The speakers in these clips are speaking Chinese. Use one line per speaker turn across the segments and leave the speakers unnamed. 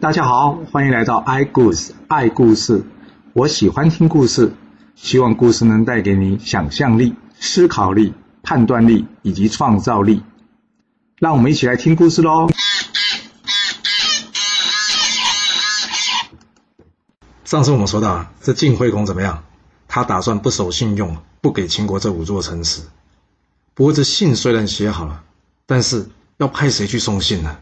大家好，欢迎来到 i 故事爱故事。我喜欢听故事，希望故事能带给你想象力、思考力、判断力以及创造力。让我们一起来听故事喽。上次我们说到，这晋惠公怎么样？他打算不守信用，不给秦国这五座城池。不过这信虽然写好了，但是要派谁去送信呢？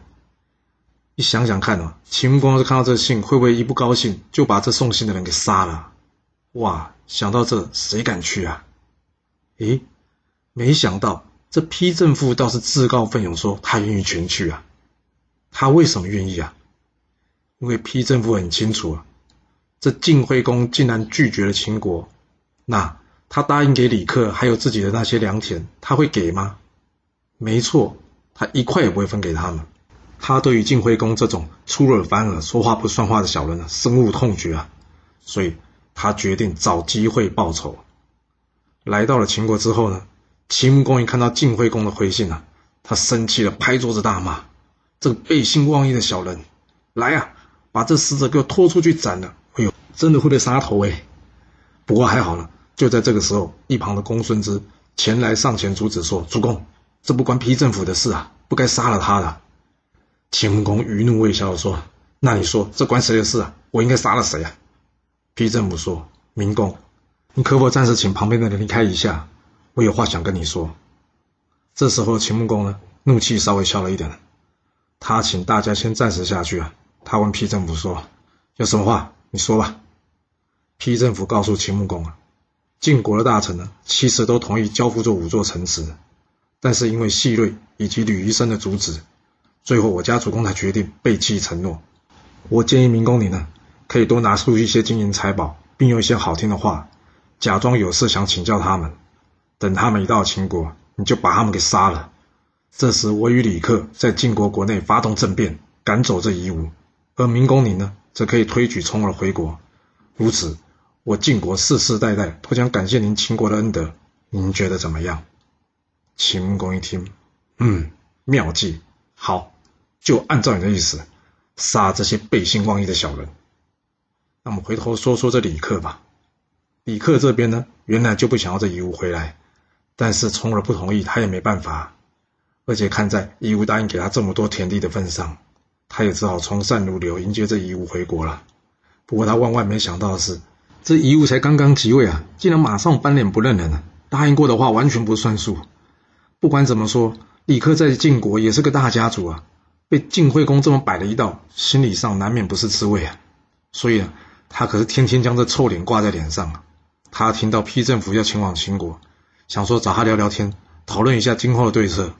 你想想看哦，秦穆公是看到这信，会不会一不高兴就把这送信的人给杀了？哇！想到这，谁敢去啊？诶，没想到这批正父倒是自告奋勇说他愿意全去啊。他为什么愿意啊？因为批正父很清楚啊。这晋惠公竟然拒绝了秦国，那他答应给李克还有自己的那些良田，他会给吗？没错，他一块也不会分给他们。他对于晋惠公这种出尔反尔、说话不算话的小人呢，深恶痛绝啊！所以他决定找机会报仇。来到了秦国之后呢，秦穆公一看到晋惠公的回信啊，他生气了，拍桌子大骂：“这个背信忘义的小人！来啊，把这使者给我拖出去斩了！”哎呦真的会被杀头哎！不过还好了，就在这个时候，一旁的公孙支前来上前阻止说：“主公，这不关批政府的事啊，不该杀了他的。”秦穆公余怒未消说：“那你说这关谁的事啊？我应该杀了谁啊？”批政府说：“明公，你可否暂时请旁边的人离开一下？我有话想跟你说。”这时候秦穆公呢，怒气稍微消了一点，他请大家先暂时下去啊。他问批政府说：“有什么话？你说吧。”批政府告诉秦穆公啊，晋国的大臣呢，其实都同意交付这五座城池，但是因为细瑞以及吕夷生的阻止，最后我家主公才决定背弃承诺。我建议明公你呢，可以多拿出一些金银财宝，并用一些好听的话，假装有事想请教他们。等他们一到秦国，你就把他们给杀了。这时我与李克在晋国国内发动政变，赶走这夷吾，而明公你呢，则可以推举重耳回国。如此。我晋国世世代代都将感谢您秦国的恩德，您觉得怎么样？秦穆公一听，嗯，妙计，好，就按照你的意思，杀这些背信忘义的小人。那么回头说说这李克吧。李克这边呢，原来就不想要这夷吾回来，但是重耳不同意，他也没办法。而且看在夷吾答应给他这么多田地的份上，他也只好从善如流，迎接这夷吾回国了。不过他万万没想到的是。这夷吾才刚刚即位啊，竟然马上翻脸不认人了。答应过的话完全不算数。不管怎么说，李克在晋国也是个大家族啊，被晋惠公这么摆了一道，心理上难免不是滋味啊。所以啊，他可是天天将这臭脸挂在脸上啊。他听到批政府要前往秦国，想说找他聊聊天，讨论一下今后的对策。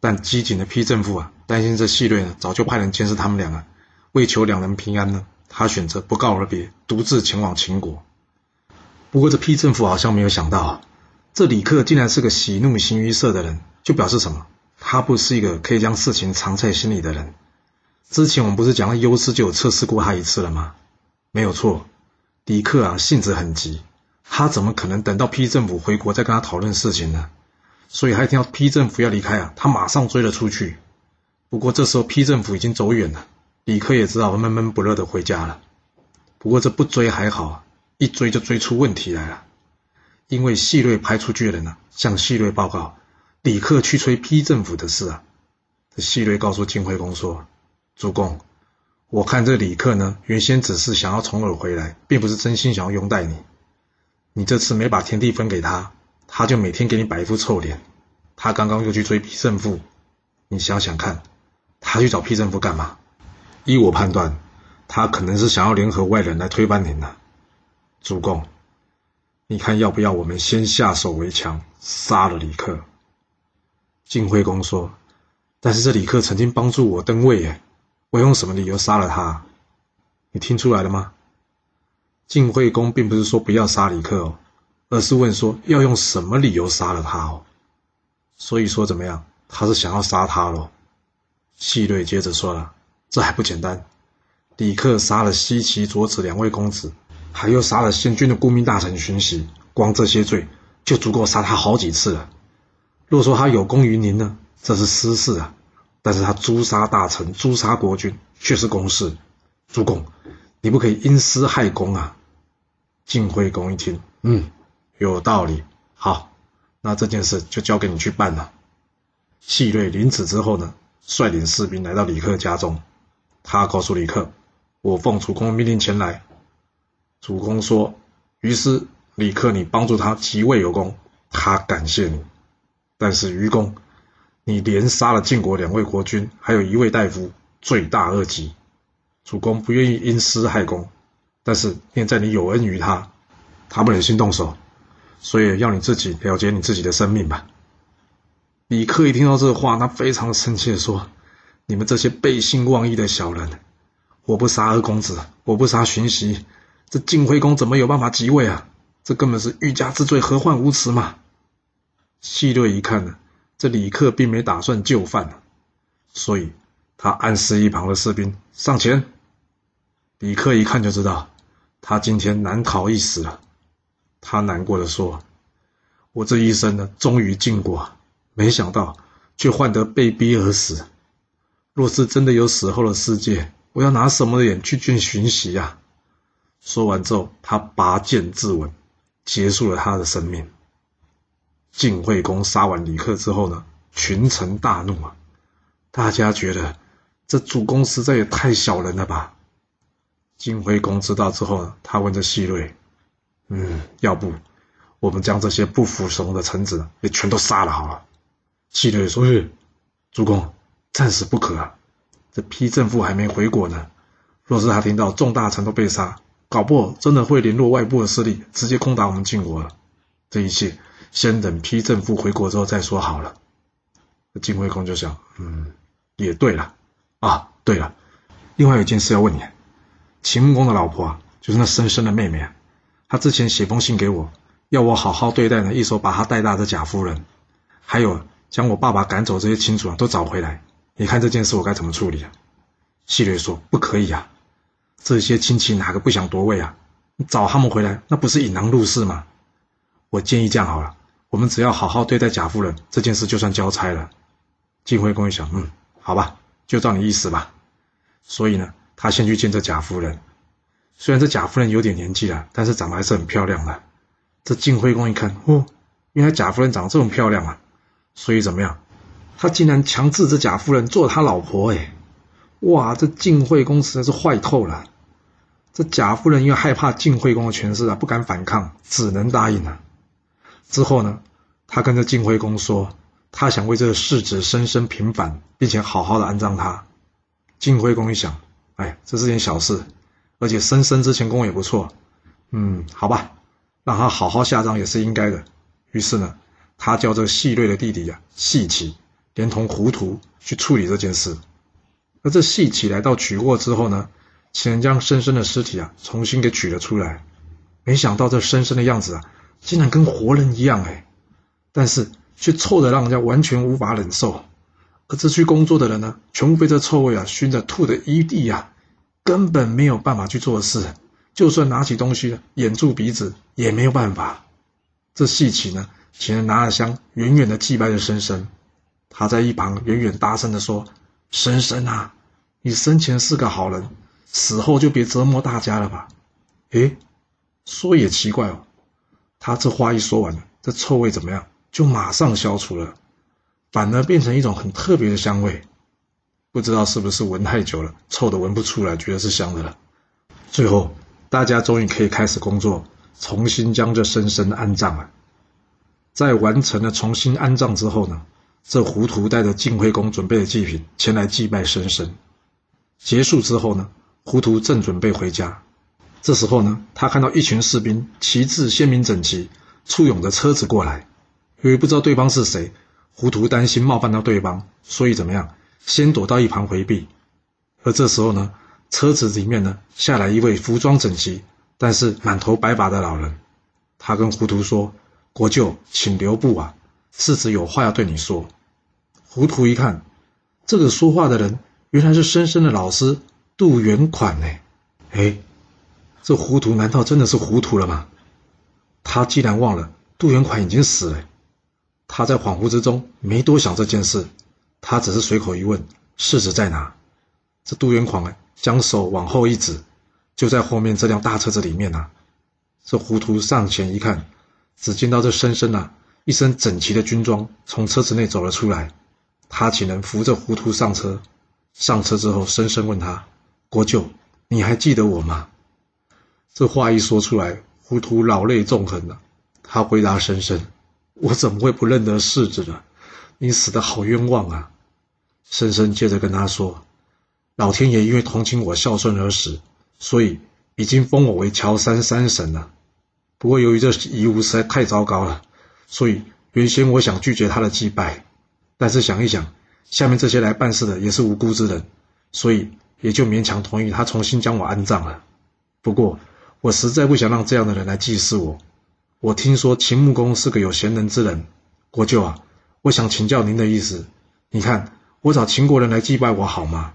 但机警的批政府啊，担心这细瑞呢，早就派人监视他们两个，为求两人平安呢。他选择不告而别，独自前往秦国。不过，这批政府好像没有想到啊，这李克竟然是个喜怒形于色的人，就表示什么？他不是一个可以将事情藏在心里的人。之前我们不是讲了优师就有测试过他一次了吗？没有错，李克啊性子很急，他怎么可能等到批政府回国再跟他讨论事情呢？所以他一听到批政府要离开啊，他马上追了出去。不过这时候批政府已经走远了。李克也知道闷闷不乐的回家了，不过这不追还好，一追就追出问题来了。因为细瑞派出去的人呢，向细瑞报告李克去催批政府的事啊。这细瑞告诉晋惠公说：“主公，我看这李克呢，原先只是想要重耳回来，并不是真心想要拥戴你。你这次没把田地分给他，他就每天给你摆一副臭脸。他刚刚又去追批政府，你想想看，他去找批政府干嘛？”依我判断，他可能是想要联合外人来推翻您呢。主公，你看要不要我们先下手为强，杀了李克？晋惠公说：“但是这李克曾经帮助我登位，耶，我用什么理由杀了他？你听出来了吗？”晋惠公并不是说不要杀李克哦，而是问说要用什么理由杀了他哦。所以说怎么样？他是想要杀他喽。细瑞接着说了。这还不简单，李克杀了西岐、左子两位公子，还又杀了先君的顾命大臣荀息，光这些罪就足够杀他好几次了。若说他有功于您呢，这是私事啊；但是他诛杀大臣、诛杀国君却是公事，主公，你不可以因私害公啊！晋惠公一听，嗯，有道理。好，那这件事就交给你去办了。细瑞临死之后呢，率领士兵来到李克家中，他告诉李克：“我奉主公命令前来。”主公说：“于是李克，你帮助他即位有功，他感谢你。但是愚公，你连杀了晋国两位国君，还有一位大夫，罪大恶极。主公不愿意因私害公，但是念在你有恩于他，他不忍心动手，所以要你自己了结你自己的生命吧。”李克一听到这话，他非常生气的说：“你们这些背信忘义的小人，我不杀二公子，我不杀荀息。”这晋惠公怎么有办法即位啊？这根本是欲加之罪，何患无辞嘛！细略一看呢，这李克并没打算就范所以他暗示一旁的士兵上前。李克一看就知道，他今天难逃一死了。他难过的说：“我这一生呢，终于尽过，没想到却换得被逼而死。若是真的有死后的世界，我要拿什么脸去见荀息呀？”说完之后，他拔剑自刎，结束了他的生命。晋惠公杀完李克之后呢，群臣大怒啊！大家觉得这主公实在也太小人了吧？晋惠公知道之后呢，他问这细瑞：“嗯，要不我们将这些不服从的臣子也全都杀了好了？”细瑞说：“主公，暂时不可啊！这批政府还没回国呢，若是他听到众大臣都被杀，搞不好真的会联络外部的势力，直接攻打我们晋国了。这一切先等批正父回国之后再说好了。晋惠公就想，嗯，也对了。啊，对了，另外有一件事要问你，秦穆公的老婆啊，就是那深深的妹妹啊，她之前写封信给我，要我好好对待呢，一手把她带大的贾夫人，还有将我爸爸赶走这些亲属啊都找回来。你看这件事我该怎么处理啊？细略说，不可以啊。这些亲戚哪个不想夺位啊？你找他们回来，那不是引狼入室吗？我建议这样好了，我们只要好好对待贾夫人，这件事就算交差了。晋惠公一想，嗯，好吧，就照你意思吧。所以呢，他先去见这贾夫人。虽然这贾夫人有点年纪了，但是长得还是很漂亮的。这晋惠公一看，哦，原来贾夫人长得这么漂亮啊！所以怎么样？他竟然强制这贾夫人做他老婆，哎。哇，这晋惠公实在是坏透了。这贾夫人因为害怕晋惠公的权势啊，不敢反抗，只能答应了。之后呢，他跟着晋惠公说，他想为这个世子深深平反，并且好好的安葬他。晋惠公一想，哎，这是件小事，而且深深之前功也不错，嗯，好吧，让他好好下葬也是应该的。于是呢，他叫这个细瑞的弟弟呀，细齐，连同糊涂去处理这件事。而这细起来到取货之后呢，请人将深深的尸体啊重新给取了出来。没想到这深深的样子啊，竟然跟活人一样哎，但是却臭的让人家完全无法忍受。而这去工作的人呢，全部被这臭味啊熏得吐的一地啊，根本没有办法去做事。就算拿起东西掩住鼻子也没有办法。这细起呢，请人拿了香，远远的祭拜着深深。他在一旁远远大声的说。深深啊，你生前是个好人，死后就别折磨大家了吧？诶，说也奇怪哦，他这话一说完，这臭味怎么样？就马上消除了，反而变成一种很特别的香味。不知道是不是闻太久了，臭的闻不出来，觉得是香的了。最后，大家终于可以开始工作，重新将这深深安葬了。在完成了重新安葬之后呢？这糊涂带着晋惠公准备的祭品前来祭拜深深。结束之后呢，糊涂正准备回家，这时候呢，他看到一群士兵旗帜鲜明整齐，簇拥着车子过来。由于不知道对方是谁，糊涂担心冒犯到对方，所以怎么样，先躲到一旁回避。而这时候呢，车子里面呢下来一位服装整齐，但是满头白发的老人。他跟糊涂说：“国舅，请留步啊，世子有话要对你说。”糊涂一看，这个说话的人原来是深深的老师杜元款呢。哎，这糊涂难道真的是糊涂了吗？他竟然忘了杜元款已经死了。他在恍惚之中没多想这件事，他只是随口一问：“世子在哪？”这杜元款，将手往后一指，就在后面这辆大车子里面啊。这糊涂上前一看，只见到这深深啊一身整齐的军装从车子内走了出来。他请人扶着糊涂上车，上车之后深深问他：“国舅，你还记得我吗？”这话一说出来，糊涂老泪纵横了。他回答深深：“我怎么会不认得世子呢？你死的好冤枉啊！”深深接着跟他说：“老天爷因为同情我孝顺而死，所以已经封我为乔山山神了。不过由于这遗物实在太糟糕了，所以原先我想拒绝他的祭拜，但是想一想，下面这些来办事的也是无辜之人，所以也就勉强同意他重新将我安葬了。不过我实在不想让这样的人来祭祀我。我听说秦穆公是个有贤能之人，国舅啊，我想请教您的意思，你看。”我找秦国人来祭拜我好吗？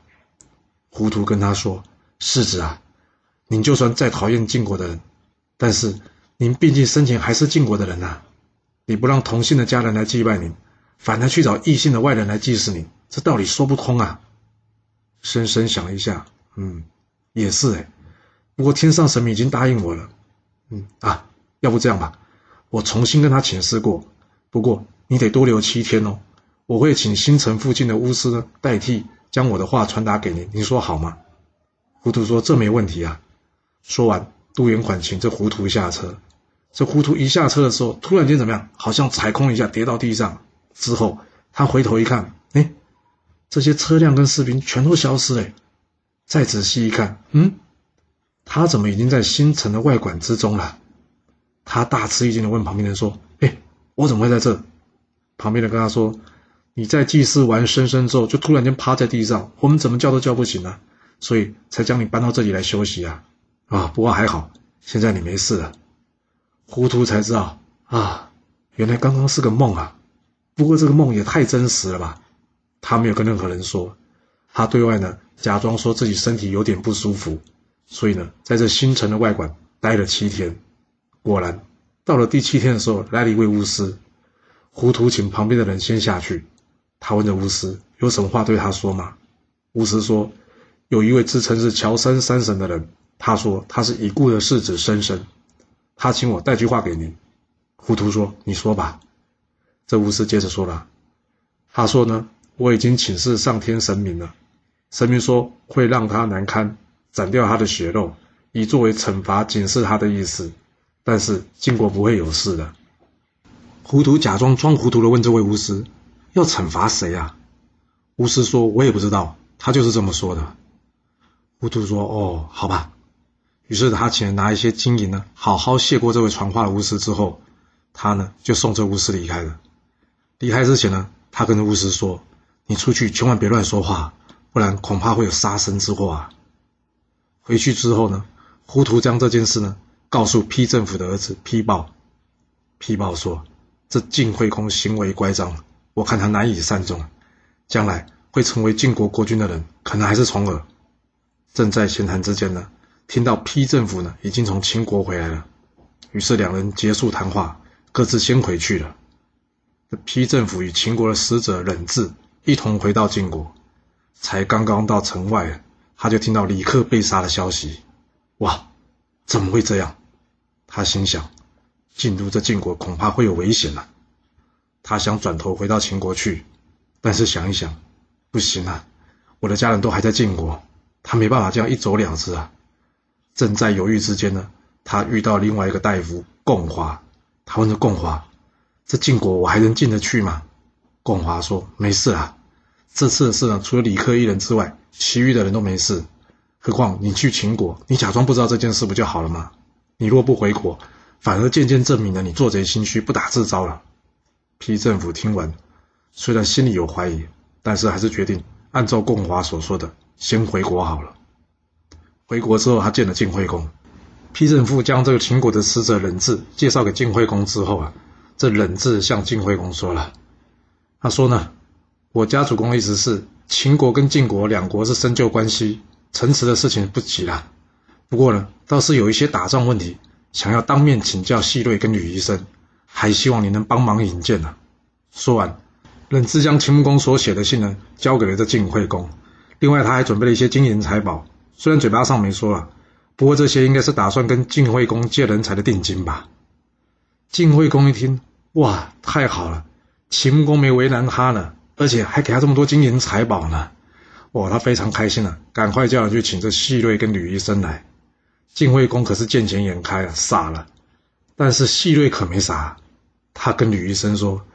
糊涂跟他说：“世子啊，您就算再讨厌晋国的人，但是您毕竟生前还是晋国的人呐。你不让同姓的家人来祭拜您，反而去找异姓的外人来祭祀您，这道理说不通啊。”深深想了一下，嗯，也是哎。不过天上神明已经答应我了，嗯啊，要不这样吧，我重新跟他请示过。不过你得多留七天哦。我会请新城附近的巫师呢代替将我的话传达给您，您说好吗？糊涂说：“这没问题啊。”说完，杜元款请这糊涂下车。这糊涂一下车的时候，突然间怎么样？好像踩空一下，跌到地上。之后他回头一看，哎，这些车辆跟士兵全都消失了。再仔细一看，嗯，他怎么已经在新城的外馆之中了？他大吃一惊的问旁边人说：“哎，我怎么会在这？”旁边的跟他说。你在祭祀完生生之后，就突然间趴在地上，我们怎么叫都叫不醒啊，所以才将你搬到这里来休息啊！啊，不过还好，现在你没事了。糊涂才知道啊，原来刚刚是个梦啊！不过这个梦也太真实了吧？他没有跟任何人说，他对外呢假装说自己身体有点不舒服，所以呢在这新城的外馆待了七天。果然，到了第七天的时候，来了一位巫师，糊涂请旁边的人先下去。他问着巫师：“有什么话对他说吗？”巫师说：“有一位自称是乔山山神的人，他说他是已故的世子深深，他请我带句话给您。”糊涂说：“你说吧。”这巫师接着说了：“他说呢，我已经请示上天神明了，神明说会让他难堪，斩掉他的血肉，以作为惩罚，警示他的意思。但是晋国不会有事的。”糊涂假装装糊涂的问这位巫师。要惩罚谁啊？巫师说：“我也不知道，他就是这么说的。”糊涂说：“哦，好吧。”于是他请人拿一些金银呢，好好谢过这位传话的巫师之后，他呢就送这巫师离开了。离开之前呢，他跟巫师说：“你出去千万别乱说话，不然恐怕会有杀身之祸啊。”回去之后呢，胡图将这件事呢告诉批政府的儿子批报。批报说：“这晋惠公行为乖张。”我看他难以善终，将来会成为晋国国君的人，可能还是重耳。正在闲谈之间呢，听到批政府呢已经从秦国回来了，于是两人结束谈话，各自先回去了。这批政府与秦国的使者忍质一同回到晋国，才刚刚到城外，他就听到李克被杀的消息。哇，怎么会这样？他心想，进入这晋国恐怕会有危险了。他想转头回到秦国去，但是想一想，不行啊！我的家人都还在晋国，他没办法这样一走了之啊！正在犹豫之间呢，他遇到另外一个大夫共华，他问着共华：“这晋国我还能进得去吗？”共华说：“没事啊，这次的事呢，除了李克一人之外，其余的人都没事。何况你去秦国，你假装不知道这件事不就好了吗？你若不回国，反而渐渐证明了你做贼心虚、不打自招了。”批政府听完，虽然心里有怀疑，但是还是决定按照共华所说的，先回国好了。回国之后，他见了晋惠公。批政府将这个秦国的使者冷质介绍给晋惠公之后啊，这冷质向晋惠公说了：“他说呢，我家主公的意思是，秦国跟晋国两国是深旧关系，城池的事情不急了。不过呢，倒是有一些打仗问题，想要当面请教细瑞跟吕医生。”还希望你能帮忙引荐呢。说完，冷志将秦穆公所写的信呢交给了这晋惠公。另外，他还准备了一些金银财宝，虽然嘴巴上没说了，不过这些应该是打算跟晋惠公借人才的定金吧。晋惠公一听，哇，太好了，秦穆公没为难他呢，而且还给他这么多金银财宝呢，哇，他非常开心了，赶快叫人去请这细瑞跟吕医生来。晋惠公可是见钱眼开啊，傻了，但是细瑞可没傻，他跟吕医生说，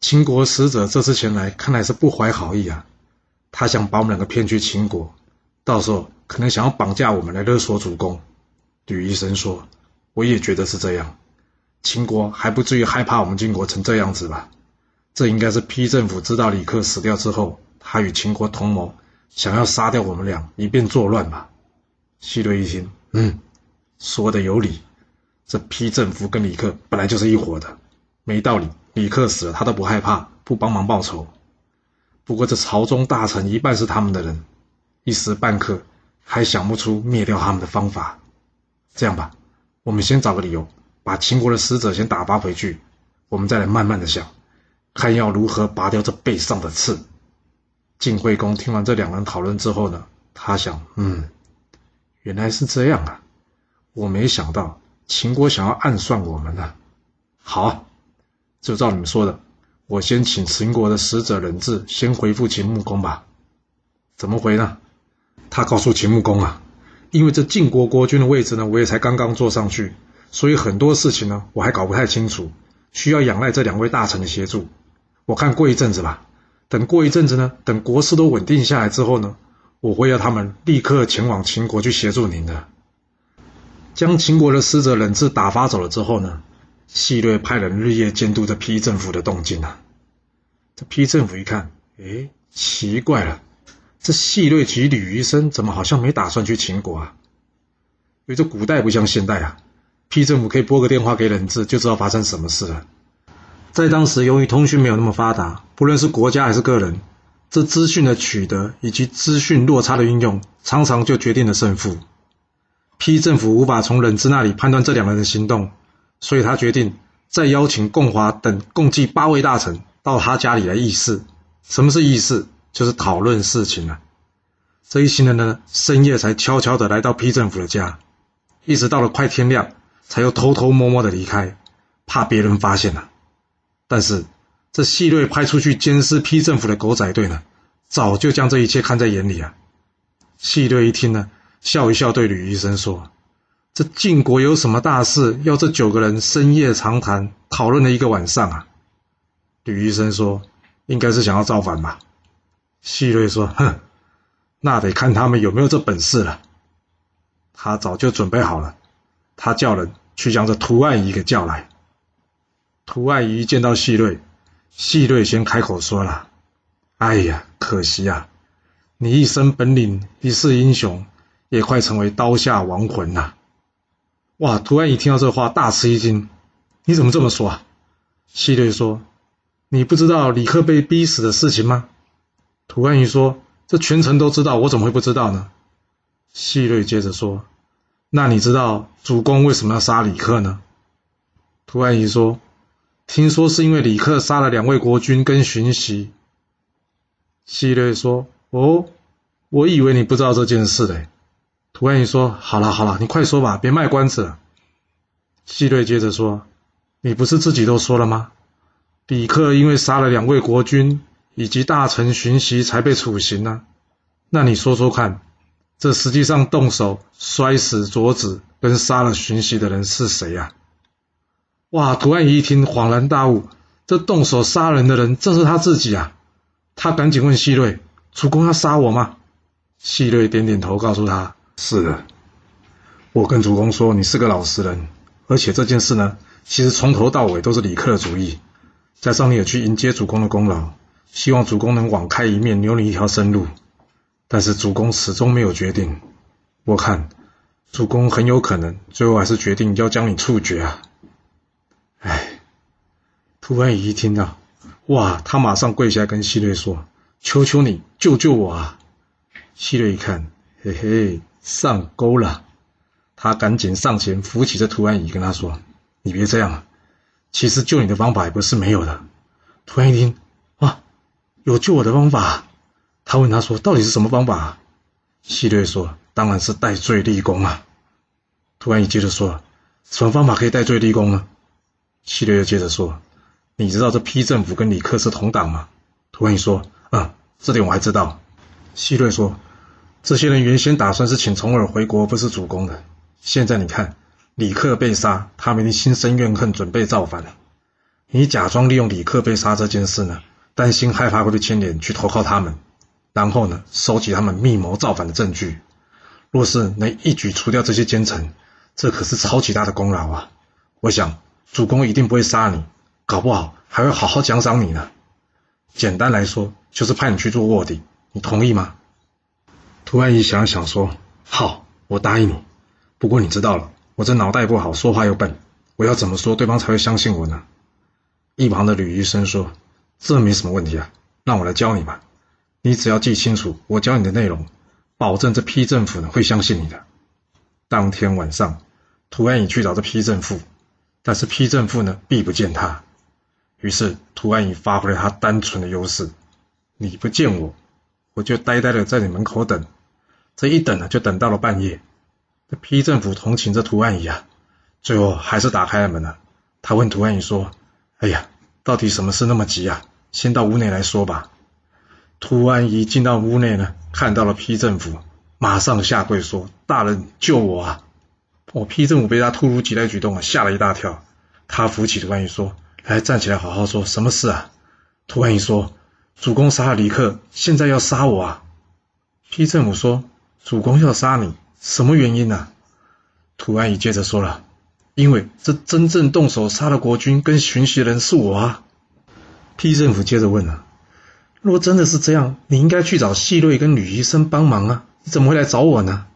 秦国使者这次前来，看来是不怀好意啊，他想把我们两个骗去秦国，到时候可能想要绑架我们来勒索主公。吕医生说，我也觉得是这样。秦国还不至于害怕我们晋国成这样子吧？这应该是批政府知道李克死掉之后，他与秦国同谋，想要杀掉我们俩，以便作乱吧？西瑞一听，嗯，说的有理。这批政府跟李克本来就是一伙的，没道理。李克死了，他都不害怕，不帮忙报仇。不过这朝中大臣一半是他们的人，一时半刻还想不出灭掉他们的方法。这样吧，我们先找个理由。把秦国的使者先打发回去，我们再来慢慢的想，看要如何拔掉这背上的刺。晋惠公听完这两人讨论之后呢，他想，嗯，原来是这样啊，我没想到秦国想要暗算我们呢。好，就照你们说的，我先请秦国的使者人质先回复秦穆公吧。怎么回呢？他告诉秦穆公啊，因为这晋国国君的位置呢，我也才刚刚坐上去。所以很多事情呢，我还搞不太清楚，需要仰赖这两位大臣的协助。我看过一阵子吧，等过一阵子呢，等国事都稳定下来之后呢，我会要他们立刻前往秦国去协助您的。将秦国的使者冷质打发走了之后呢，细略派人日夜监督着批政府的动静啊。这批政府一看，哎，奇怪了，这细略及吕医生怎么好像没打算去秦国啊？因为这古代不像现代啊。批政府可以拨个电话给人质，就知道发生什么事了。在当时，由于通讯没有那么发达，不论是国家还是个人，这资讯的取得以及资讯落差的运用，常常就决定了胜负。批政府无法从人质那里判断这两人的行动，所以他决定再邀请共华等共计八位大臣到他家里来议事。什么是议事？就是讨论事情了。这一行人呢，深夜才悄悄地来到批政府的家，一直到了快天亮。才又偷偷摸摸的离开，怕别人发现了。但是这细瑞派出去监视批政府的狗仔队呢，早就将这一切看在眼里啊。细瑞一听呢，笑一笑，对吕医生说：“这晋国有什么大事，要这九个人深夜长谈讨论了一个晚上啊？”吕医生说：“应该是想要造反吧。”细瑞说：“哼，那得看他们有没有这本事了。他早就准备好了。”他叫人去将这涂案仪给叫来。涂案仪见到细瑞，细瑞先开口说了：“哎呀，可惜啊，你一身本领，一世英雄，也快成为刀下亡魂了。”哇！涂案仪听到这话，大吃一惊：“你怎么这么说啊？”细瑞说：“你不知道李克被逼死的事情吗？”涂案仪说：“这全城都知道，我怎么会不知道呢？”细瑞接着说。那你知道主公为什么要杀李克呢？涂安仪说：“听说是因为李克杀了两位国君跟荀息。”希瑞说：“哦，我以为你不知道这件事嘞。”涂安仪说：“好了好了，你快说吧，别卖关子了。”希瑞接着说：“你不是自己都说了吗？李克因为杀了两位国君以及大臣荀息才被处刑呢。那你说说看。”这实际上动手摔死卓子跟杀了荀息的人是谁呀？哇！图案仪一听恍然大悟，这动手杀人的人正是他自己啊！他赶紧问西瑞：“主公要杀我吗？”西瑞点点头，告诉他：“是的。我跟主公说，你是个老实人，而且这件事呢，其实从头到尾都是李克的主意，加上你也去迎接主公的功劳，希望主公能网开一面，留你一条生路。”但是主公始终没有决定，我看主公很有可能最后还是决定要将你处决啊！哎，涂安仪一听到，哇，他马上跪下来跟希瑞说：“求求你救救我啊！”希瑞一看，嘿嘿，上钩了，他赶紧上前扶起这涂安仪，跟他说：“你别这样啊，其实救你的方法也不是没有的。”涂安一听，哇，有救我的方法。他问他说：“到底是什么方法？”希瑞说：“当然是戴罪立功啊。”涂安仪接着说：“什么方法可以戴罪立功呢？”希瑞又接着说：“你知道这批政府跟李克是同党吗？”涂安仪说：“嗯，这点我还知道。”希瑞说：“这些人原先打算是请重尔回国，不是主公的。现在你看，李克被杀，他们已经心生怨恨，准备造反了。你假装利用李克被杀这件事呢，担心害怕会被牵连，去投靠他们。”然后呢，收集他们密谋造反的证据。若是能一举除掉这些奸臣，这可是超级大的功劳啊！我想主公一定不会杀你，搞不好还会好好奖赏你呢。简单来说，就是派你去做卧底，你同意吗？涂安仪想了想说：“好，我答应你。不过你知道了，我这脑袋不好，说话又笨，我要怎么说对方才会相信我呢？”一旁的吕医生说：“这没什么问题啊，让我来教你吧。”你只要记清楚我教你的内容，保证这批政府呢会相信你的。当天晚上，涂安仪去找这批政府，但是批政府呢必不见他。于是涂安仪发挥了他单纯的优势：你不见我，我就呆呆的在你门口等。这一等呢，就等到了半夜。这批政府同情这涂安仪啊，最后还是打开了门了。他问涂安仪说：“哎呀，到底什么事那么急啊？先到屋内来说吧。”涂安仪进到屋内呢，看到了批政府，马上下跪说：“大人救我啊！”我批政府被他突如其来举动啊吓了一大跳。他扶起涂安仪说：“还，站起来，好好说，什么事啊？”涂安仪说：“主公杀了李克，现在要杀我啊！”批政府说：“主公要杀你，什么原因呢？”涂安仪接着说了：“因为这真正动手杀了国君跟巡袭人是我啊！”批政府接着问了。若真的是这样，你应该去找细瑞跟吕医生帮忙啊！你怎么会来找我呢？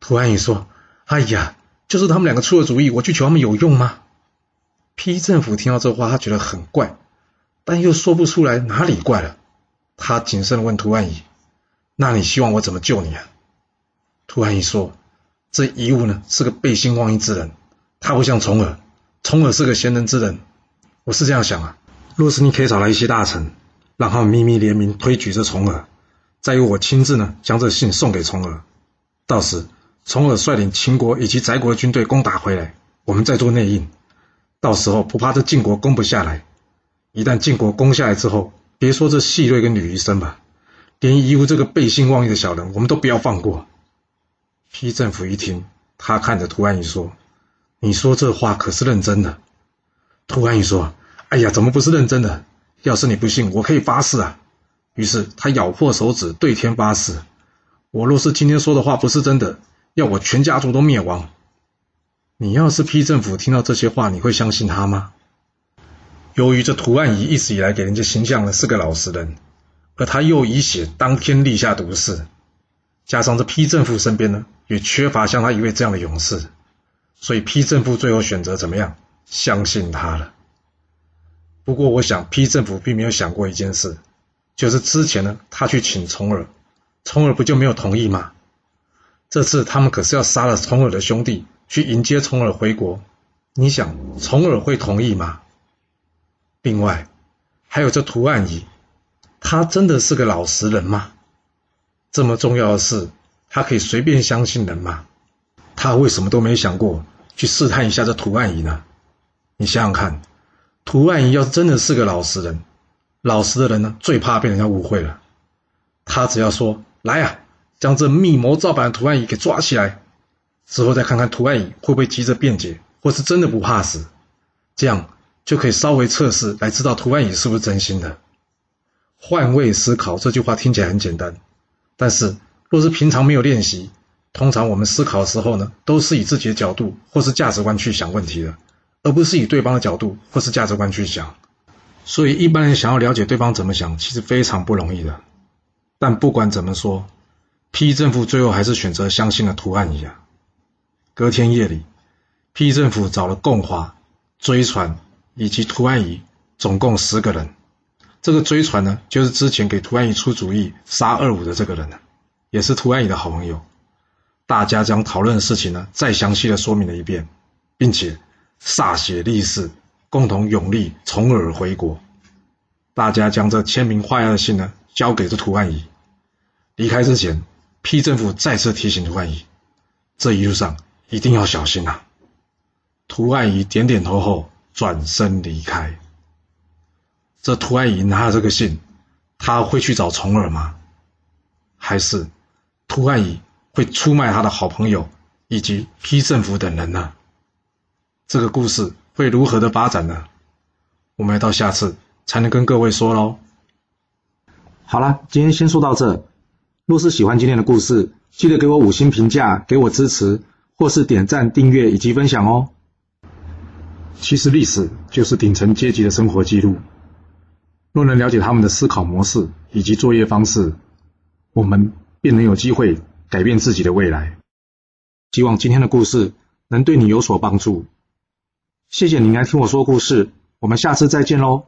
涂安宇说：“哎呀，就是他们两个出了主意，我去求他们有用吗？”批政府听到这话，他觉得很怪，但又说不出来哪里怪了。他谨慎问涂安仪：“那你希望我怎么救你啊？”涂安仪说：“这遗物呢，是个背信忘义之人，他不像重耳，重耳是个贤人之人。我是这样想啊，若是你可以找来一些大臣。”让他们秘密联名推举这重耳，再由我亲自呢将这信送给重耳。到时重耳率领秦国以及翟国的军队攻打回来，我们再做内应。到时候不怕这晋国攻不下来。一旦晋国攻下来之后，别说这细瑞跟吕医生吧，连夷吾这个背信忘义的小人，我们都不要放过。批政府一听，他看着涂安宇说：“你说这话可是认真的？”涂安宇说：“哎呀，怎么不是认真的？”要是你不信，我可以发誓啊！于是他咬破手指，对天发誓：我若是今天说的话不是真的，要我全家族都灭亡。你要是批政府听到这些话，你会相信他吗？由于这涂案仪一直以来给人家形象呢是个老实人，而他又以血当天立下毒誓，加上这批政府身边呢也缺乏像他一位这样的勇士，所以批政府最后选择怎么样？相信他了。不过，我想批政府并没有想过一件事，就是之前呢，他去请重耳，重耳不就没有同意吗？这次他们可是要杀了重耳的兄弟，去迎接重耳回国。你想，重耳会同意吗？另外，还有这图案仪，他真的是个老实人吗？这么重要的事，他可以随便相信人吗？他为什么都没想过去试探一下这图案仪呢？你想想看。图案仪要真的是个老实人，老实的人呢，最怕被人家误会了。他只要说来呀，将这密谋造反的图案仪给抓起来，之后再看看涂万仪会不会急着辩解，或是真的不怕死，这样就可以稍微测试来知道涂万仪是不是真心的。换位思考这句话听起来很简单，但是若是平常没有练习，通常我们思考的时候呢，都是以自己的角度或是价值观去想问题的。而不是以对方的角度或是价值观去想，所以一般人想要了解对方怎么想，其实非常不容易的。但不管怎么说，批政府最后还是选择相信了图案一样。隔天夜里，批政府找了贡华、追传以及图案仪，总共十个人。这个追传呢，就是之前给图案仪出主意杀二五的这个人呢，也是图案仪的好朋友。大家将讨论的事情呢，再详细的说明了一遍，并且。歃血立誓，共同永立重耳回国。大家将这签名画押的信呢，交给这涂万仪。离开之前，，P 政府再次提醒涂汉仪，这一路上一定要小心啊！涂汉仪点点头后，转身离开。这涂汉仪拿了这个信，他会去找重耳吗？还是涂汉仪会出卖他的好朋友以及批政府等人呢？这个故事会如何的发展呢？我们要到下次才能跟各位说喽。
好了，今天先说到这。若是喜欢今天的故事，记得给我五星评价，给我支持，或是点赞、订阅以及分享哦。其实历史就是顶层阶级的生活记录。若能了解他们的思考模式以及作业方式，我们便能有机会改变自己的未来。希望今天的故事能对你有所帮助。谢谢您来听我说故事，我们下次再见喽。